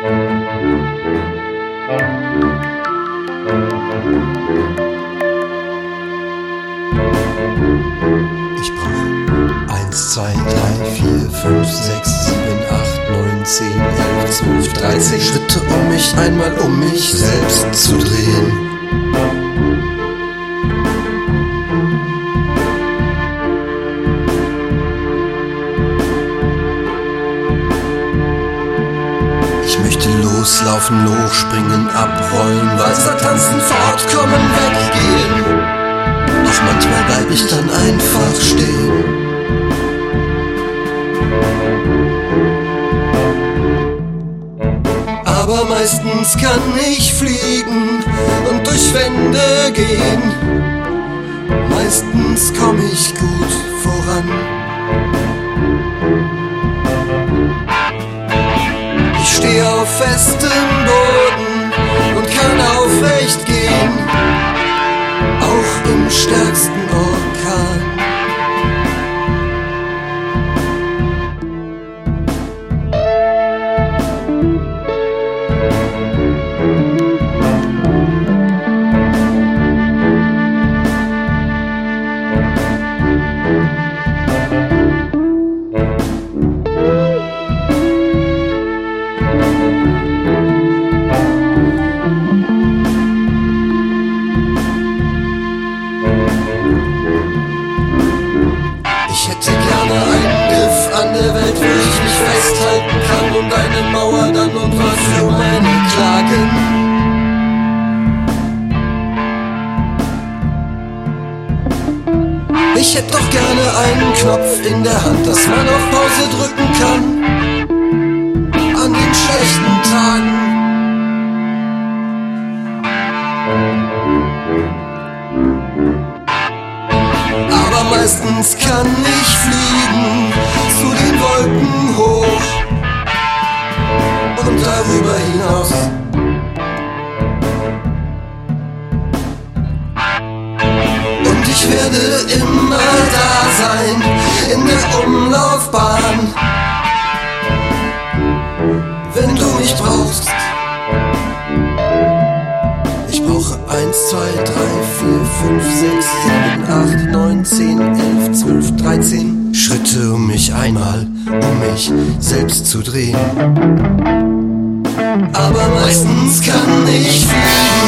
Ich brauche eins, zwei, drei, vier, fünf, sechs, sieben, acht, neun, zehn, elf, zwölf, dreizehn Schritte, um mich einmal um mich selbst zu drehen. Möchte loslaufen, hochspringen, abrollen, Walzer tanzen, fortkommen, weggehen. Doch manchmal bleib ich dann einfach stehen. Aber meistens kann ich fliegen und durch Wände gehen. Meistens komm ich gut voran. Auf festem Boden und kann aufrecht gehen, auch im stärksten Orkan. Der Welt, wo ich mich festhalten kann und eine Mauer dann und was für meine Klagen. Ich hätte doch gerne einen Knopf in der Hand, dass man auf Pause drücken kann. An den schlechten Tagen. Aber meistens kann ich fliegen ich werde immer da sein in der Umlaufbahn, wenn du mich brauchst. Ich brauche eins, zwei, drei, vier, fünf, sechs, sieben, acht, neun, zehn, elf, zwölf, dreizehn Schritte, um mich einmal um mich selbst zu drehen. Aber meistens kann ich fliegen